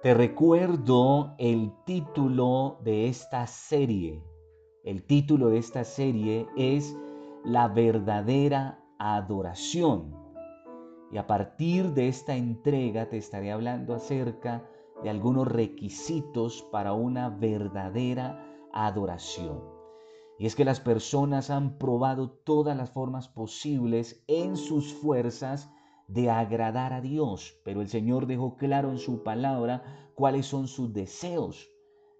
Te recuerdo el título de esta serie. El título de esta serie es La verdadera adoración. Y a partir de esta entrega te estaré hablando acerca de algunos requisitos para una verdadera adoración. Y es que las personas han probado todas las formas posibles en sus fuerzas de agradar a Dios, pero el Señor dejó claro en su palabra cuáles son sus deseos.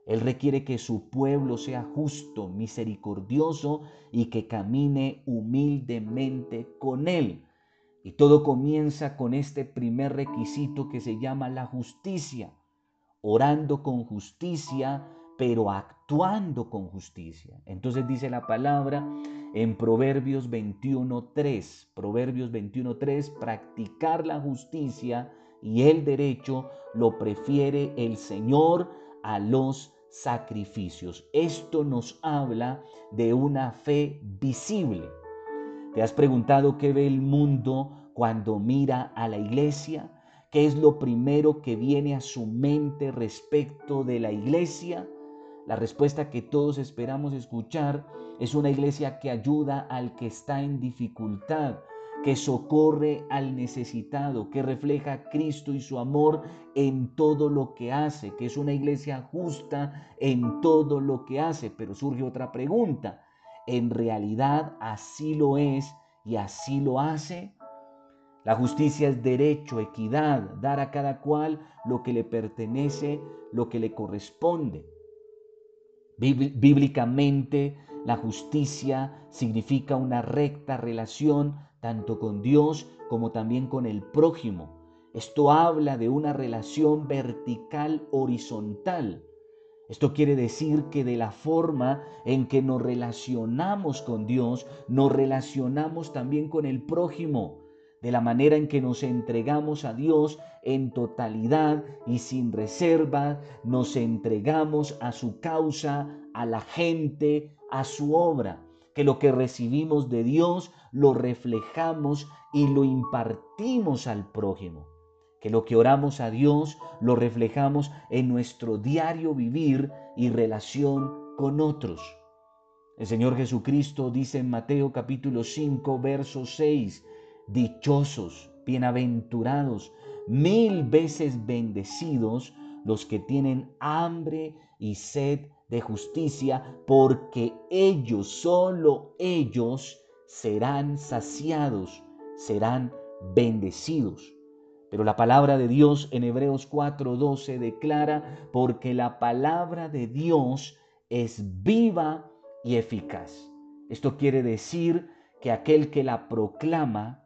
Él requiere que su pueblo sea justo, misericordioso y que camine humildemente con Él. Y todo comienza con este primer requisito que se llama la justicia, orando con justicia, pero actuando con justicia. Entonces dice la palabra en Proverbios 21.3, Proverbios 21.3, practicar la justicia y el derecho lo prefiere el Señor a los sacrificios. Esto nos habla de una fe visible. ¿Te has preguntado qué ve el mundo cuando mira a la iglesia? ¿Qué es lo primero que viene a su mente respecto de la iglesia? La respuesta que todos esperamos escuchar es una iglesia que ayuda al que está en dificultad, que socorre al necesitado, que refleja a Cristo y su amor en todo lo que hace, que es una iglesia justa en todo lo que hace. Pero surge otra pregunta, ¿en realidad así lo es y así lo hace? La justicia es derecho, equidad, dar a cada cual lo que le pertenece, lo que le corresponde. Bíblicamente, la justicia significa una recta relación tanto con Dios como también con el prójimo. Esto habla de una relación vertical horizontal. Esto quiere decir que de la forma en que nos relacionamos con Dios, nos relacionamos también con el prójimo de la manera en que nos entregamos a Dios en totalidad y sin reserva, nos entregamos a su causa, a la gente, a su obra, que lo que recibimos de Dios lo reflejamos y lo impartimos al prójimo, que lo que oramos a Dios lo reflejamos en nuestro diario vivir y relación con otros. El Señor Jesucristo dice en Mateo capítulo 5, verso 6, Dichosos, bienaventurados, mil veces bendecidos los que tienen hambre y sed de justicia, porque ellos, solo ellos, serán saciados, serán bendecidos. Pero la palabra de Dios en Hebreos 4:12 declara, porque la palabra de Dios es viva y eficaz. Esto quiere decir que aquel que la proclama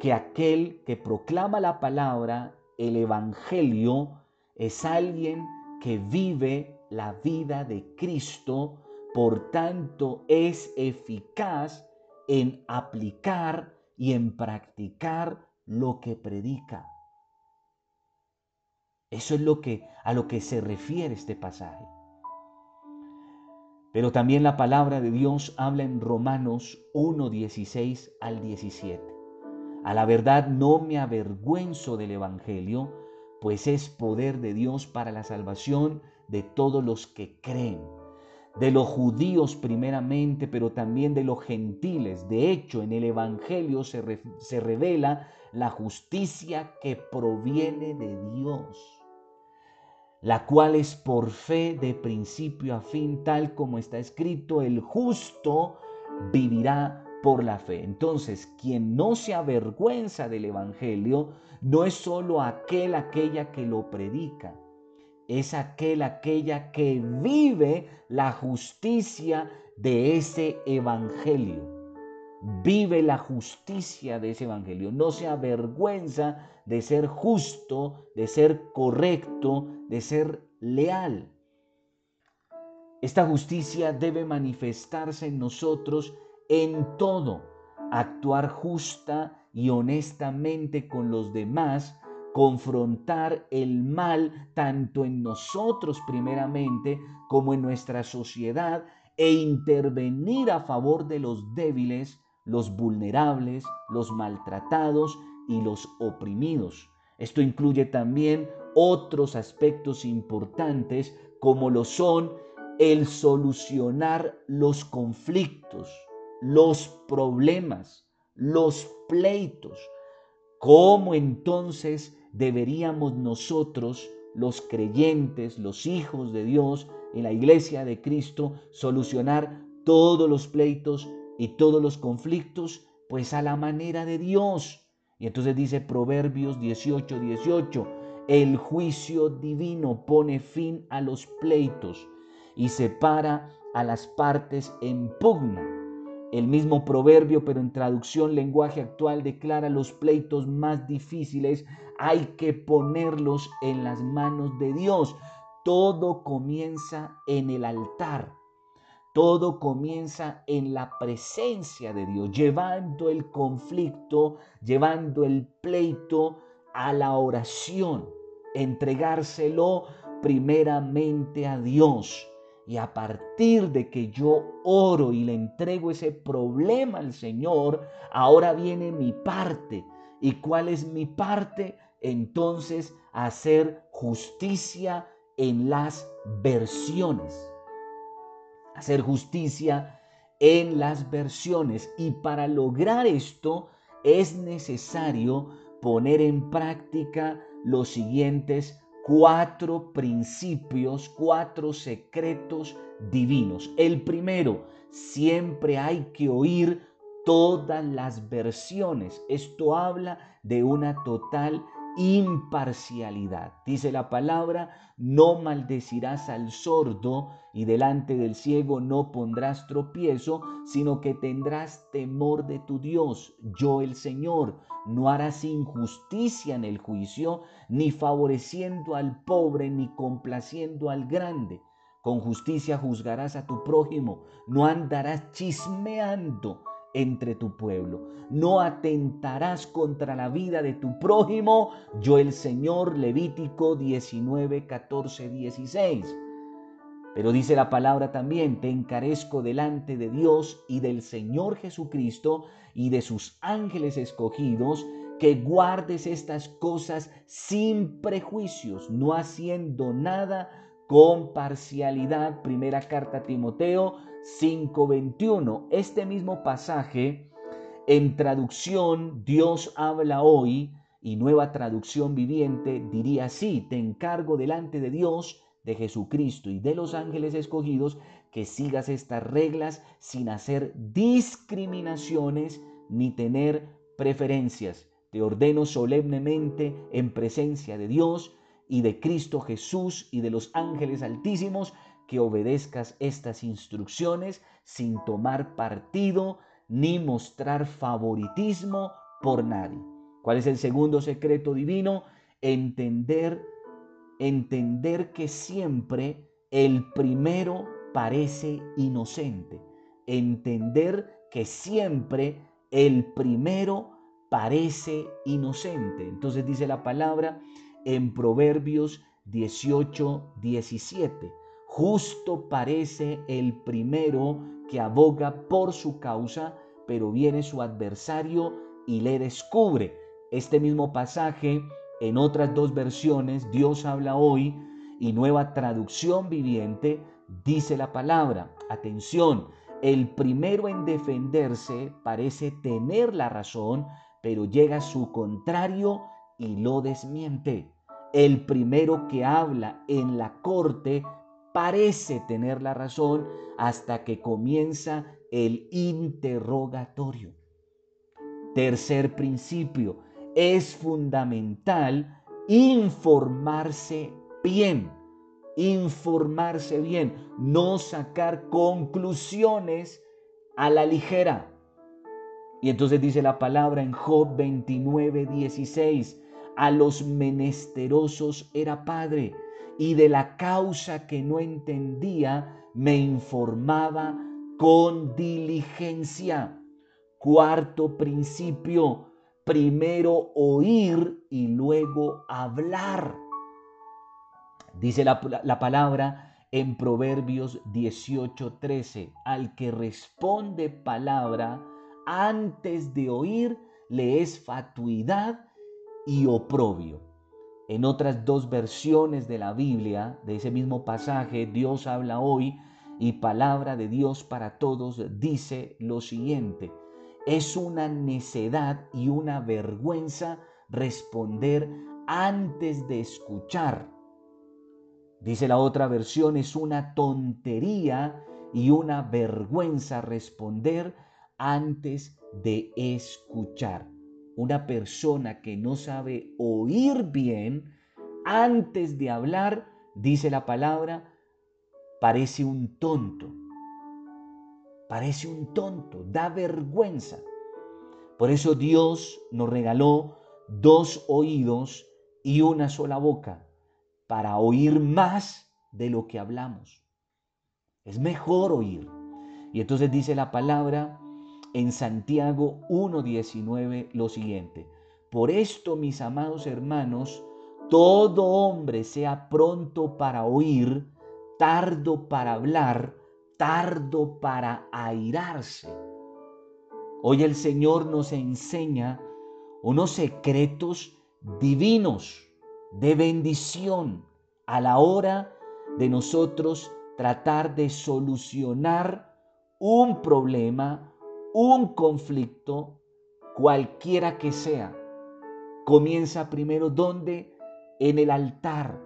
que aquel que proclama la palabra, el Evangelio, es alguien que vive la vida de Cristo, por tanto es eficaz en aplicar y en practicar lo que predica. Eso es lo que a lo que se refiere este pasaje. Pero también la palabra de Dios habla en Romanos 1, 16 al 17. A la verdad no me avergüenzo del Evangelio, pues es poder de Dios para la salvación de todos los que creen, de los judíos primeramente, pero también de los gentiles. De hecho, en el Evangelio se, se revela la justicia que proviene de Dios, la cual es por fe de principio a fin, tal como está escrito, el justo vivirá por la fe. Entonces, quien no se avergüenza del Evangelio no es solo aquel, aquella que lo predica, es aquel, aquella que vive la justicia de ese Evangelio. Vive la justicia de ese Evangelio. No se avergüenza de ser justo, de ser correcto, de ser leal. Esta justicia debe manifestarse en nosotros en todo, actuar justa y honestamente con los demás, confrontar el mal tanto en nosotros primeramente como en nuestra sociedad e intervenir a favor de los débiles, los vulnerables, los maltratados y los oprimidos. Esto incluye también otros aspectos importantes como lo son el solucionar los conflictos, los problemas, los pleitos. ¿Cómo entonces deberíamos nosotros, los creyentes, los hijos de Dios, en la iglesia de Cristo, solucionar todos los pleitos y todos los conflictos? Pues a la manera de Dios. Y entonces dice Proverbios 18, 18, el juicio divino pone fin a los pleitos y separa a las partes en pugna. El mismo proverbio, pero en traducción lenguaje actual, declara los pleitos más difíciles, hay que ponerlos en las manos de Dios. Todo comienza en el altar. Todo comienza en la presencia de Dios, llevando el conflicto, llevando el pleito a la oración, entregárselo primeramente a Dios. Y a partir de que yo oro y le entrego ese problema al Señor, ahora viene mi parte. ¿Y cuál es mi parte? Entonces hacer justicia en las versiones hacer justicia en las versiones. Y para lograr esto es necesario poner en práctica los siguientes cuatro principios, cuatro secretos divinos. El primero, siempre hay que oír todas las versiones. Esto habla de una total imparcialidad. Dice la palabra, no maldecirás al sordo y delante del ciego no pondrás tropiezo, sino que tendrás temor de tu Dios, yo el Señor. No harás injusticia en el juicio, ni favoreciendo al pobre, ni complaciendo al grande. Con justicia juzgarás a tu prójimo, no andarás chismeando entre tu pueblo. No atentarás contra la vida de tu prójimo. Yo el Señor, Levítico 19, 14, 16. Pero dice la palabra también, te encarezco delante de Dios y del Señor Jesucristo y de sus ángeles escogidos, que guardes estas cosas sin prejuicios, no haciendo nada con parcialidad. Primera carta a Timoteo 5:21. Este mismo pasaje en traducción Dios habla hoy y nueva traducción viviente diría así, te encargo delante de Dios, de Jesucristo y de los ángeles escogidos que sigas estas reglas sin hacer discriminaciones ni tener preferencias. Te ordeno solemnemente en presencia de Dios y de Cristo Jesús y de los ángeles altísimos que obedezcas estas instrucciones sin tomar partido ni mostrar favoritismo por nadie. ¿Cuál es el segundo secreto divino? Entender, entender que siempre el primero parece inocente. Entender que siempre el primero parece inocente. Entonces dice la palabra en Proverbios 18, 17. Justo parece el primero que aboga por su causa, pero viene su adversario y le descubre. Este mismo pasaje, en otras dos versiones, Dios habla hoy y nueva traducción viviente, dice la palabra. Atención, el primero en defenderse parece tener la razón, pero llega su contrario y lo desmiente. El primero que habla en la corte parece tener la razón hasta que comienza el interrogatorio. Tercer principio, es fundamental informarse bien, informarse bien, no sacar conclusiones a la ligera. Y entonces dice la palabra en Job 29, 16, a los menesterosos era padre y de la causa que no entendía me informaba con diligencia. Cuarto principio, primero oír y luego hablar. Dice la, la palabra en Proverbios 18:13, al que responde palabra antes de oír, le es fatuidad y oprobio. En otras dos versiones de la Biblia, de ese mismo pasaje, Dios habla hoy y palabra de Dios para todos dice lo siguiente. Es una necedad y una vergüenza responder antes de escuchar. Dice la otra versión, es una tontería y una vergüenza responder antes de escuchar. Una persona que no sabe oír bien antes de hablar, dice la palabra, parece un tonto. Parece un tonto, da vergüenza. Por eso Dios nos regaló dos oídos y una sola boca para oír más de lo que hablamos. Es mejor oír. Y entonces dice la palabra en Santiago 1.19 lo siguiente. Por esto, mis amados hermanos, todo hombre sea pronto para oír, tardo para hablar, tardo para airarse. Hoy el Señor nos enseña unos secretos divinos de bendición a la hora de nosotros tratar de solucionar un problema, un conflicto, cualquiera que sea. Comienza primero donde? En el altar,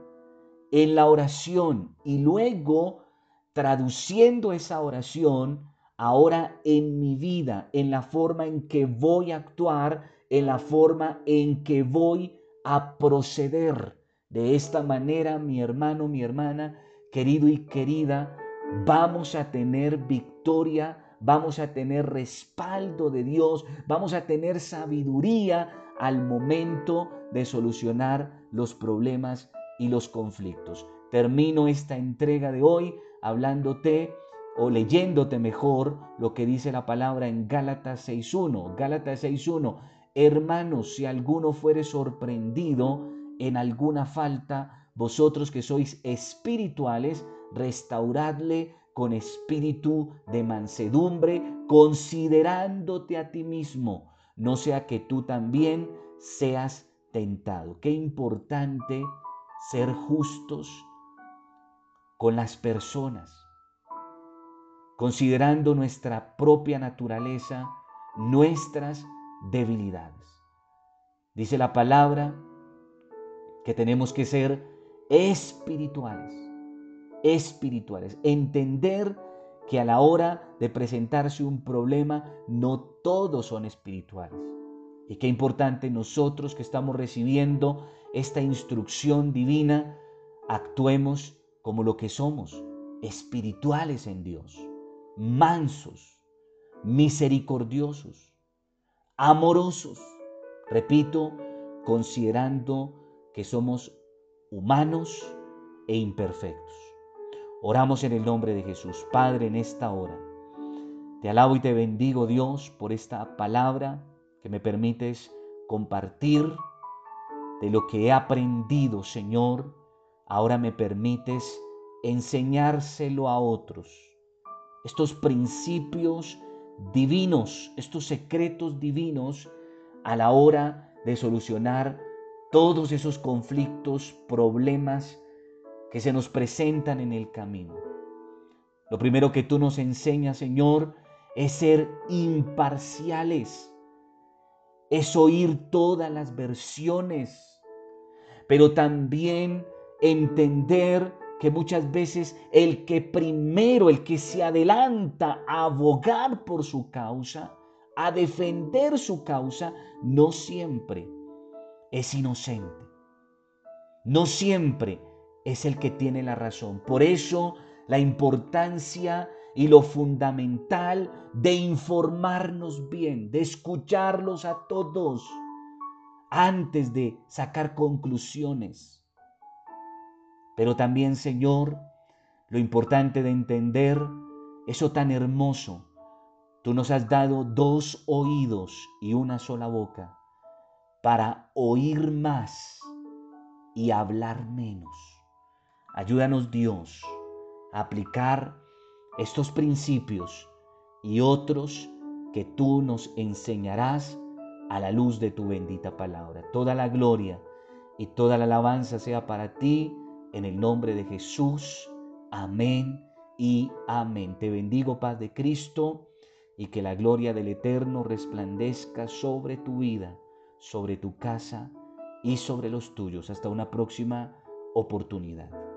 en la oración y luego traduciendo esa oración ahora en mi vida, en la forma en que voy a actuar, en la forma en que voy a proceder. De esta manera, mi hermano, mi hermana, querido y querida, vamos a tener victoria, vamos a tener respaldo de Dios, vamos a tener sabiduría al momento de solucionar los problemas y los conflictos. Termino esta entrega de hoy hablándote o leyéndote mejor lo que dice la palabra en Gálatas 6.1. Gálatas 6.1. Hermanos, si alguno fuere sorprendido en alguna falta, vosotros que sois espirituales, restauradle con espíritu de mansedumbre, considerándote a ti mismo, no sea que tú también seas tentado. Qué importante ser justos con las personas, considerando nuestra propia naturaleza, nuestras debilidades. Dice la palabra que tenemos que ser espirituales, espirituales, entender que a la hora de presentarse un problema no todos son espirituales. Y qué importante nosotros que estamos recibiendo esta instrucción divina, actuemos como lo que somos, espirituales en Dios, mansos, misericordiosos, amorosos. Repito, considerando que somos humanos e imperfectos. Oramos en el nombre de Jesús. Padre, en esta hora, te alabo y te bendigo Dios por esta palabra que me permites compartir de lo que he aprendido, Señor. Ahora me permites enseñárselo a otros. Estos principios divinos, estos secretos divinos a la hora de solucionar todos esos conflictos, problemas que se nos presentan en el camino. Lo primero que tú nos enseñas, Señor, es ser imparciales, es oír todas las versiones, pero también entender que muchas veces el que primero, el que se adelanta a abogar por su causa, a defender su causa, no siempre es inocente. No siempre es el que tiene la razón. Por eso la importancia y lo fundamental de informarnos bien, de escucharlos a todos antes de sacar conclusiones. Pero también, Señor, lo importante de entender eso tan hermoso. Tú nos has dado dos oídos y una sola boca para oír más y hablar menos. Ayúdanos Dios a aplicar estos principios y otros que tú nos enseñarás a la luz de tu bendita palabra. Toda la gloria y toda la alabanza sea para ti, en el nombre de Jesús. Amén y amén. Te bendigo, paz de Cristo, y que la gloria del Eterno resplandezca sobre tu vida, sobre tu casa y sobre los tuyos. Hasta una próxima oportunidad.